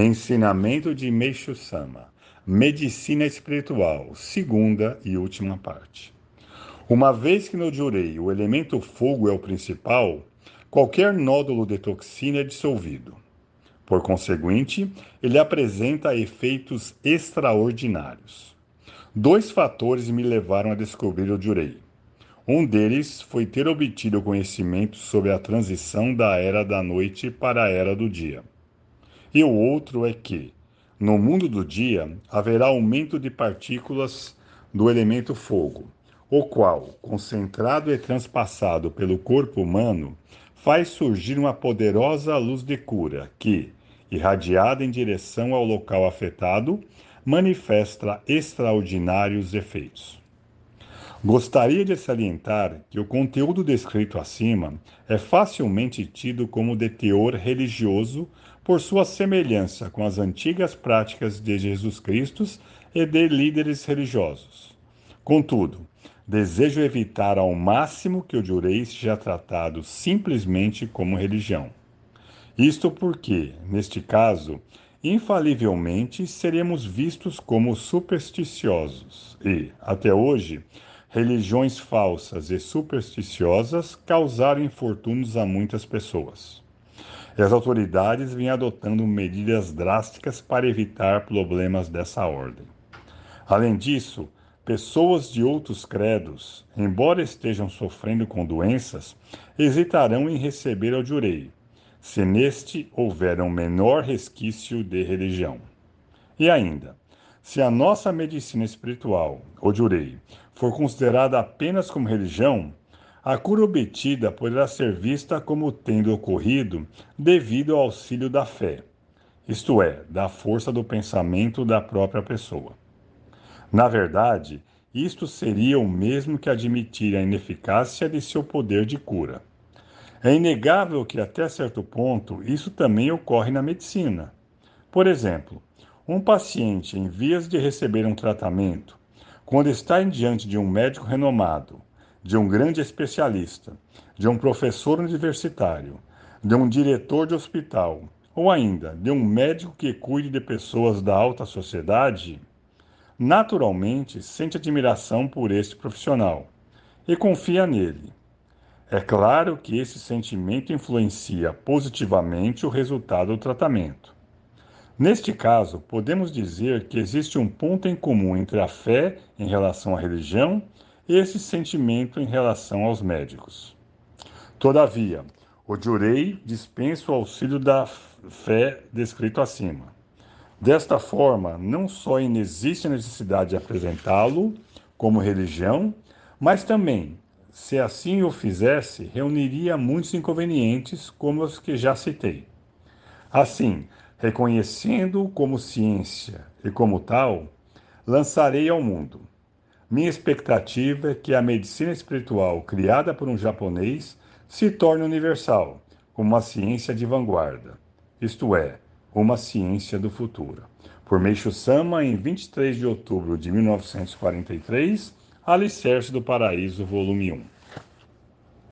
Ensinamento de Meixo Sama. Medicina espiritual, segunda e última parte. Uma vez que no Jurei o elemento fogo é o principal, qualquer nódulo de toxina é dissolvido. Por conseguinte, ele apresenta efeitos extraordinários. Dois fatores me levaram a descobrir o Jurei. Um deles foi ter obtido conhecimento sobre a transição da era da noite para a era do dia. E o outro é que, no mundo do dia, haverá aumento de partículas do elemento fogo, o qual, concentrado e transpassado pelo corpo humano, faz surgir uma poderosa luz de cura que, irradiada em direção ao local afetado, manifesta extraordinários efeitos. Gostaria de salientar que o conteúdo descrito acima é facilmente tido como de teor religioso por sua semelhança com as antigas práticas de Jesus Cristo e de líderes religiosos. Contudo, desejo evitar ao máximo que o jurei seja tratado simplesmente como religião. Isto porque, neste caso, infalivelmente seremos vistos como supersticiosos e, até hoje, religiões falsas e supersticiosas causaram infortúnios a muitas pessoas. E as autoridades vêm adotando medidas drásticas para evitar problemas dessa ordem. Além disso, pessoas de outros credos, embora estejam sofrendo com doenças, hesitarão em receber o jurei, se neste houver um menor resquício de religião. E ainda, se a nossa medicina espiritual, o jurei, for considerada apenas como religião, a cura obtida poderá ser vista como tendo ocorrido devido ao auxílio da fé, isto é, da força do pensamento da própria pessoa. Na verdade, isto seria o mesmo que admitir a ineficácia de seu poder de cura. É inegável que, até certo ponto, isso também ocorre na medicina. Por exemplo, um paciente em vias de receber um tratamento, quando está diante de um médico renomado, de um grande especialista, de um professor universitário, de um diretor de hospital, ou ainda de um médico que cuide de pessoas da alta sociedade, naturalmente sente admiração por este profissional e confia nele. É claro que esse sentimento influencia positivamente o resultado do tratamento. Neste caso, podemos dizer que existe um ponto em comum entre a fé em relação à religião e esse sentimento em relação aos médicos. Todavia, o jurei dispensa o auxílio da fé descrito acima. Desta forma, não só inexiste a necessidade de apresentá-lo como religião, mas também se assim o fizesse, reuniria muitos inconvenientes, como os que já citei. Assim, reconhecendo-o como ciência e como tal, lançarei ao mundo. Minha expectativa é que a medicina espiritual criada por um japonês se torne universal, como uma ciência de vanguarda, isto é, uma ciência do futuro. Por Meixo Sama, em 23 de outubro de 1943, Alicerce do Paraíso, volume 1.